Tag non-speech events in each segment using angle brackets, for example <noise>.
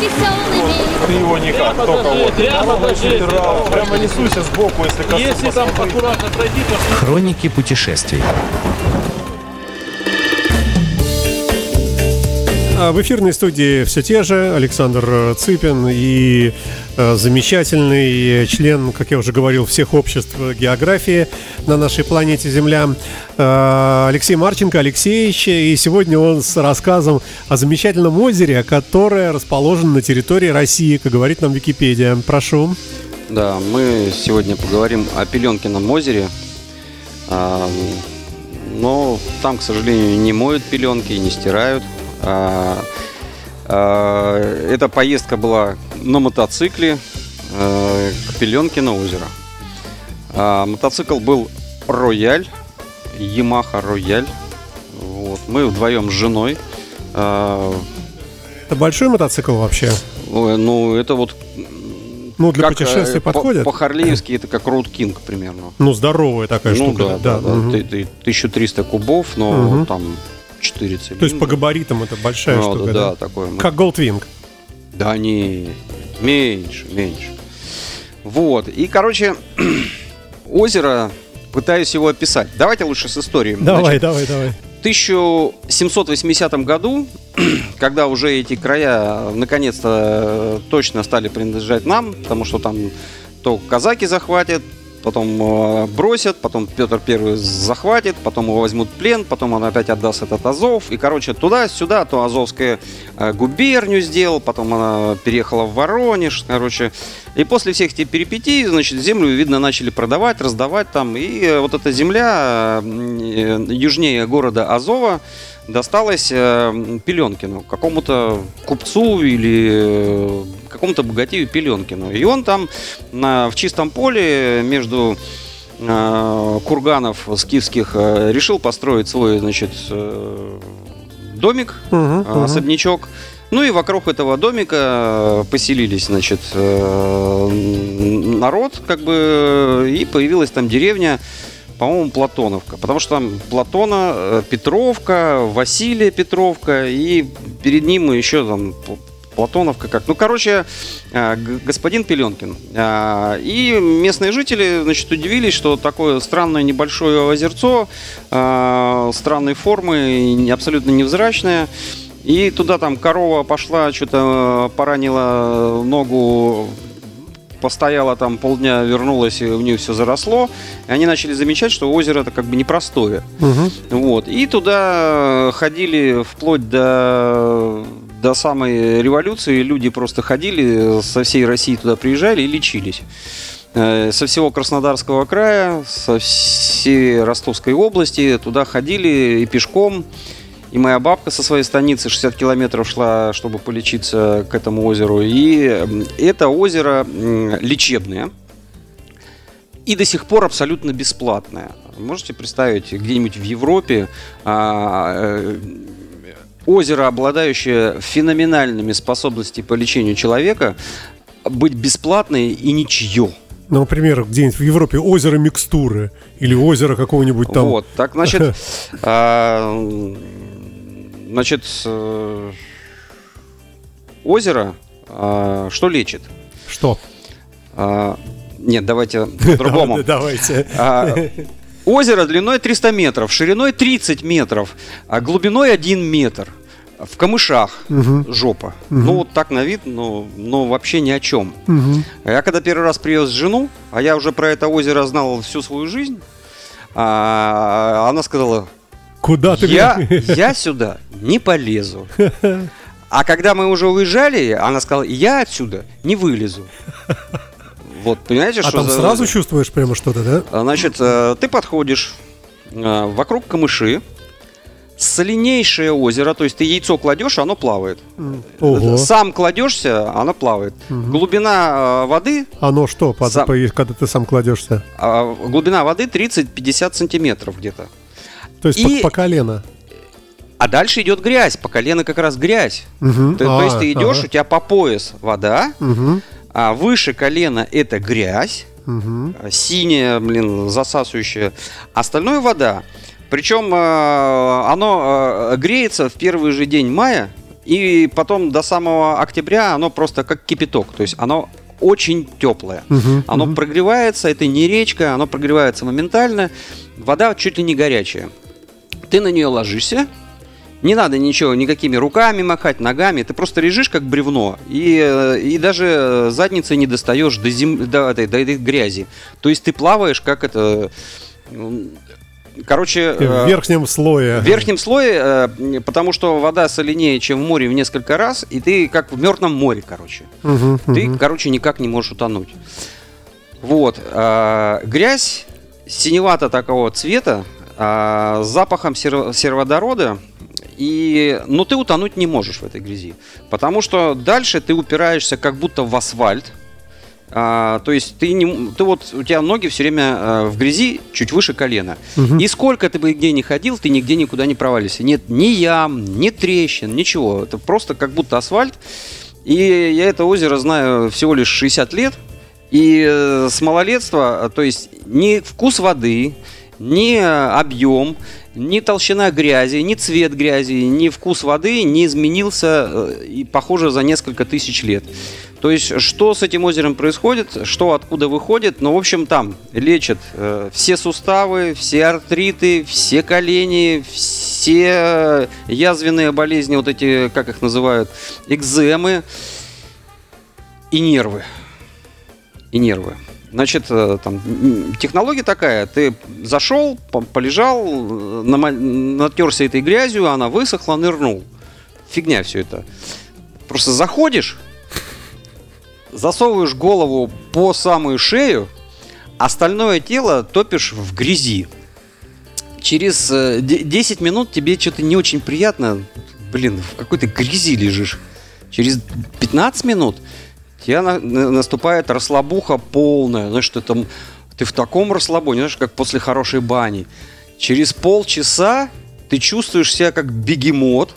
веселыми. Ты его никак, только вот. Прямо несуйся сбоку, если. Если там аккуратно пройти, то Хроники путешествий. А В эфирной студии все те же Александр Цыпин и э, замечательный член, как я уже говорил, всех обществ географии на нашей планете Земля э, Алексей Марченко, Алексеевич. И сегодня он с рассказом о замечательном озере, которое расположено на территории России, как говорит нам Википедия. Прошу. Да, мы сегодня поговорим о Пеленкином озере. А, Но там, к сожалению, не моют пеленки и не стирают. А, а, Эта поездка была на мотоцикле э, к Пеленкино озеро. А, Мотоцикл был Рояль, Ямаха Рояль. Вот. Мы вдвоем с женой. А, Это большой мотоцикл вообще? Ну, это вот Ну, для как, путешествий э, по- подходит? По-харлеевски это как Road King примерно. Ну, здоровая такая ну штука. да, да, да. ты- 1300 кубов, но Мгм. там 4 цилиндра. То есть по габаритам это большая Ну, штука, да, да? такое. Как Goldwing. Да не, меньше, меньше. Вот, и, короче, <clears throat> озеро, пытаюсь его описать. Давайте лучше с историей. Давай, Значит, давай, давай. В 1780 году, <clears throat> когда уже эти края наконец-то э, точно стали принадлежать нам, потому что там то казаки захватят, потом э, бросят, потом Петр Первый захватит, потом его возьмут в плен, потом он опять отдаст этот Азов. И, короче, туда-сюда, то Азовская э, губернию сделал, потом она переехала в Воронеж, короче. И после всех этих перипетий, значит, землю, видно, начали продавать, раздавать там. И э, вот эта земля южнее города Азова досталась э, Пеленкину, какому-то купцу или какому-то богатею Пеленкину. И он там на, в чистом поле между э, курганов скифских э, решил построить свой, значит, э, домик, а, мгм. особнячок. Ну и вокруг этого домика поселились, значит, э, народ, как бы, и появилась там деревня, по-моему, Платоновка. Потому что там Платона, э, Петровка, Василия Петровка, и перед ним еще там Платоновка как. Ну, короче, э, господин Пеленкин. А, И местные жители, значит, удивились, что такое странное небольшое озерцо, а, странной формы, абсолютно невзрачное. И туда там корова пошла, что-то поранила ногу, постояла там полдня, вернулась, и у нее все заросло. И они начали замечать, что озеро это как бы непростое. Мгм. Вот. И туда ходили вплоть до, до самой революции. Люди просто ходили, со всей России туда приезжали и лечились. Э, Со всего Краснодарского края, со всей Ростовской области туда ходили и пешком. И моя бабка со своей станицы 60 километров шла, чтобы полечиться к этому озеру. И это озеро лечебное и до сих пор абсолютно бесплатная. Можете представить, где-нибудь в Европе а, э, озеро, обладающее феноменальными способностями по лечению человека, быть бесплатной и ничье. Ну, например, где-нибудь в Европе озеро микстуры или озеро какого-нибудь там. Вот, так, значит, <laughs> а, значит, э, озеро а, что лечит? Что? А, Нет, давайте <laughs> по-другому. Давайте. Озеро длиной 300 метров, шириной 30 метров, а глубиной 1 метр. В камышах Мгм. жопа. Мгм. Ну, вот так на вид, но, но вообще ни о чем. Мгм. Я когда первый раз привез жену, а я уже про это озеро знал всю свою жизнь, а, она сказала, Куда ты я, я сюда не полезу. А когда мы уже уезжали, она сказала, я отсюда не вылезу. Вот, понимаете, А что там за сразу чувствуешь прямо что-то, да? А, Значит, э, ты подходишь э, вокруг камыши, соленейшее озеро, то есть ты яйцо кладешь, оно плавает. Ого. Сам кладешься, оно плавает. Глубина э, воды, Оно что, под- Сам- по- когда ты сам кладешься? а, глубина воды 30-50 сантиметров где-то. То есть И- по, по колено. А дальше идет грязь, по колено как раз грязь. Мгм. Ты- то А, есть ты идешь, ага. у тебя по пояс вода, Мгм. а выше колена это грязь, э, синяя, блин, засасывающая. Остальное вода. Причем э, оно э, греется в первый же день мая И потом до самого октября оно просто как кипяток. То есть оно очень теплое. Мгм, Оно мгм. прогревается, это не речка, оно прогревается моментально. Вода чуть ли не горячая. Ты на нее ложишься, не надо ничего, никакими руками махать, ногами. Ты просто лежишь как бревно. И, э, и даже задницей не достаешь до, зем... до, этой, до этой грязи. То есть ты плаваешь как это... Короче... В э, верхнем слое. в верхнем слое, э, потому что вода соленее, чем в море в несколько раз, и ты как в мертвом море, короче. Мгм, Ты, мгм. короче, никак не можешь утонуть. Вот. а, грязь синевато такого цвета, а, с запахом сер- сероводорода. И, но ты утонуть не можешь в этой грязи. Потому что дальше ты упираешься как будто в асфальт. А, то есть ты, не, ты вот, у тебя ноги все время а, в грязи чуть выше колена. Мгм. И сколько ты бы где ни ходил, ты нигде никуда не провалишься. Нет ни ям, ни трещин, ничего. Это просто как будто асфальт. И я это озеро знаю всего лишь 60 лет. И э, с малолетства, э, то есть ни вкус воды, ни э, объем, ни толщина грязи, ни цвет грязи, ни вкус воды не изменился, и, похоже, за несколько тысяч лет. То есть, что с этим озером происходит, что откуда выходит, ну, в общем, там лечат э, все суставы, все артриты, все колени, все язвенные болезни, вот эти, как их называют, экземы и нервы. И нервы. Значит, э, там технология такая: ты зашел, по- полежал, э, натерся этой грязью, она высохла, нырнул. Фигня все это. Просто заходишь, засовываешь голову по самую шею, остальное тело топишь в грязи. Через э, де- 10 минут тебе что-то не очень приятно. Блин, в какой-то грязи лежишь. Через 15 минут тебе на- на- наступает расслабуха полная. Знаешь, ты там ты в таком расслабоне, знаешь, как после хорошей бани. Через полчаса ты чувствуешь себя как бегемот.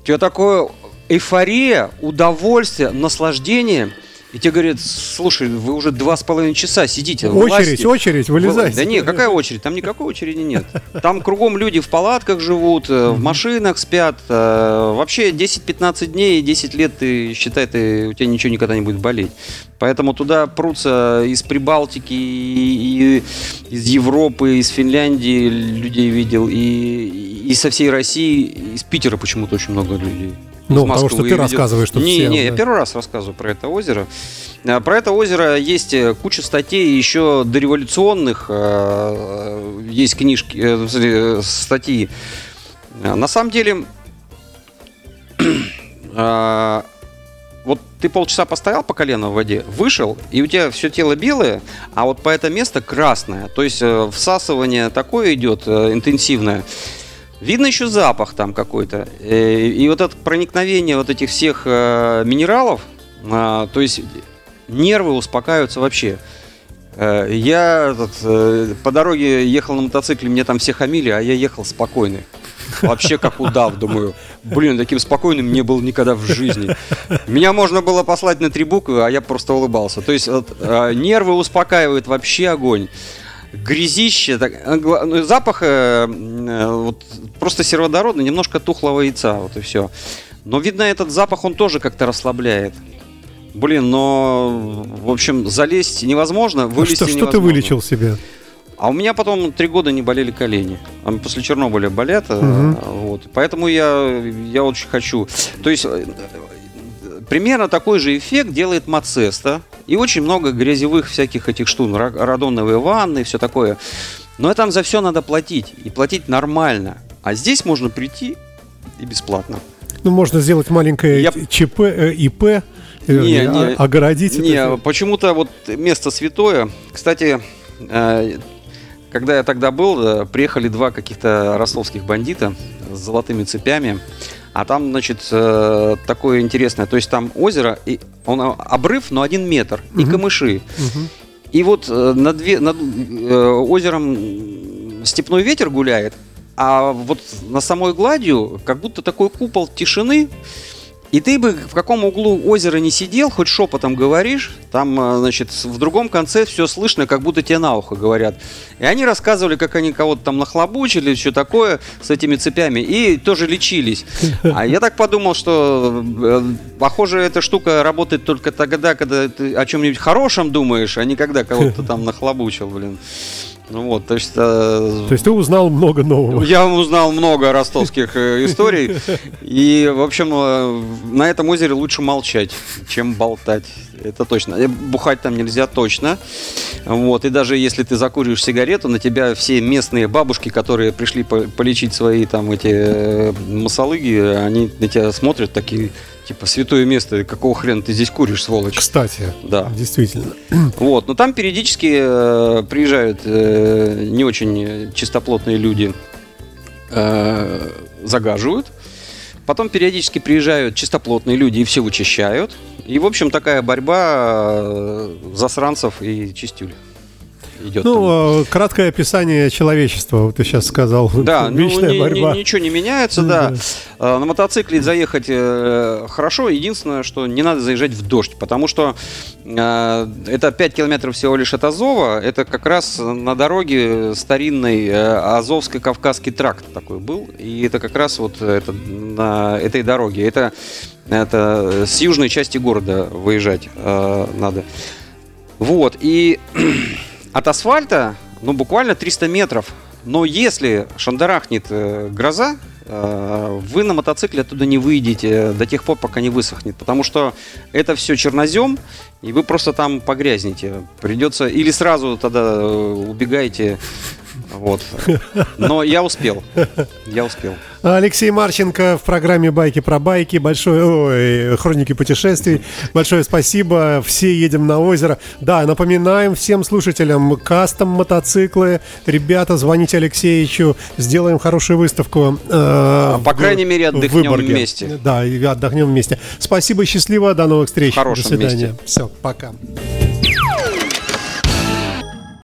У тебя такое эйфория, удовольствие, наслаждение. И тебе говорят, слушай, вы уже два с половиной часа сидите. Очередь, вылазьте». очередь, вылезайте. Да не, какая очередь? Там никакой очереди нет. Там кругом люди в палатках живут, э, в машинах спят. э, Вообще 10-15 дней, 10 лет ты считай, ты, у тебя ничего никогда не будет болеть. Поэтому туда прутся из Прибалтики, и, и из Европы, из Финляндии людей видел, и, и со всей России, из Питера почему-то очень много людей. Ну, потому что ты видел. рассказываешь тут Не, всем, не, я да. первый раз рассказываю про это озеро. А, Про это озеро есть э, куча статей еще дореволюционных, э, есть книжки, э, статьи. А, На самом деле, <clears throat> а, вот ты полчаса постоял по колено в воде, вышел, и у тебя все тело белое, а вот по это место красное. То есть всасывание такое идет интенсивное. Видно еще запах там какой-то. Э, И вот это проникновение вот этих всех э, минералов, а, то есть нервы успокаиваются вообще. Э, Я этот, по дороге ехал на мотоцикле, мне там все хамили, а я ехал спокойный. Вообще как удав, думаю. Блин, таким спокойным не был никогда в жизни. Меня можно было послать на три буквы, а я просто улыбался. То есть вот, нервы успокаивают вообще огонь. Грязище, так, гла- ну, запах э, э, вот, просто сероводородный, немножко тухлого яйца, вот и все. Но видно, этот запах он тоже как-то расслабляет. Блин, но, в общем, залезть невозможно, А вылезти что, что ты невозможно. вылечил себе? А у меня потом три года не болели колени. А После Чернобыля болят. Мгм. Вот. Поэтому я, я очень хочу. То есть э, примерно такой же эффект делает Мацеста. И очень много грязевых всяких этих штук. ра- Радоновые ванны, все такое. Но там за все надо платить. И платить нормально. А здесь можно прийти и бесплатно. Ну, можно сделать маленькое Я- ЧП, э, ИП, э, Не, а- не. огородить Не, почему-то вот место святое. Кстати, э, когда я тогда был, э, приехали два каких-то ростовских бандита с золотыми цепями. А там, значит, э, такое интересное. То есть там озеро, и он э, обрыв, но один метр, и Мгм. камыши. Мгм. И вот э, над, над, э, озером степной ветер гуляет, а вот на самой гладью как будто такой купол тишины, И ты бы в каком углу озера не сидел, хоть шепотом говоришь, там, э, значит, в другом конце все слышно, как будто тебе на ухо говорят. И они рассказывали, как они кого-то там нахлобучили, что такое с этими цепями, и тоже лечились. А я так подумал, что, э, похоже, эта штука работает только тогда, когда ты о чем-нибудь хорошем думаешь, а не когда кого-то там нахлобучил, блин. Ну вот, то есть... э, То есть ты узнал много нового. я узнал много ростовских э, историй. <laughs> И, в общем, э, на этом озере лучше молчать, чем болтать. Это точно. Э, Бухать там нельзя точно. Вот. И даже если ты закуриваешь сигарету, на тебя все местные бабушки, которые пришли по- полечить свои там эти масалыги, они на тебя смотрят такие, типа, святое место, какого хрена ты здесь куришь, сволочь? Кстати, Да. действительно. Вот, но там периодически э, приезжают э, не очень чистоплотные люди, э, загаживают. Потом периодически приезжают чистоплотные люди и все вычищают. И, в общем, такая борьба э, засранцев и чистюль идет. там. Ну, э, краткое описание человечества, вот ты сейчас сказал. Да, ну, <laughs> Вечная ни- ни- борьба. ничего не меняется, да. Э, На мотоцикле заехать э, хорошо. Единственное, что не надо заезжать в дождь, потому что э, это 5 километров всего лишь от Азова. Это как раз на дороге старинный э, Азовско-Кавказский тракт такой был. И это как раз вот это, на этой дороге. Это, это с южной части города выезжать э, надо. Вот, и <clears throat> от асфальта, ну, буквально 300 метров. Но если шандарахнет э, гроза, э, вы на мотоцикле оттуда не выйдете до тех пор, пока не высохнет. Потому что это все чернозем, и вы просто там погрязнете. Придется или сразу тогда э, убегаете. Вот. Но я успел. Я успел. Алексей Марченко в программе «Байки про байки». Большое, ой, хроники путешествий. Большое спасибо. Все едем на озеро. Да, напоминаем всем слушателям, кастом мотоциклы. Ребята, звоните Алексеевичу. Сделаем хорошую выставку. э, По в- крайней мере, отдохнем Выборге. вместе. Да, и отдохнем вместе. Спасибо, счастливо. До новых встреч. В хорошем До свидания. месте. Все, пока.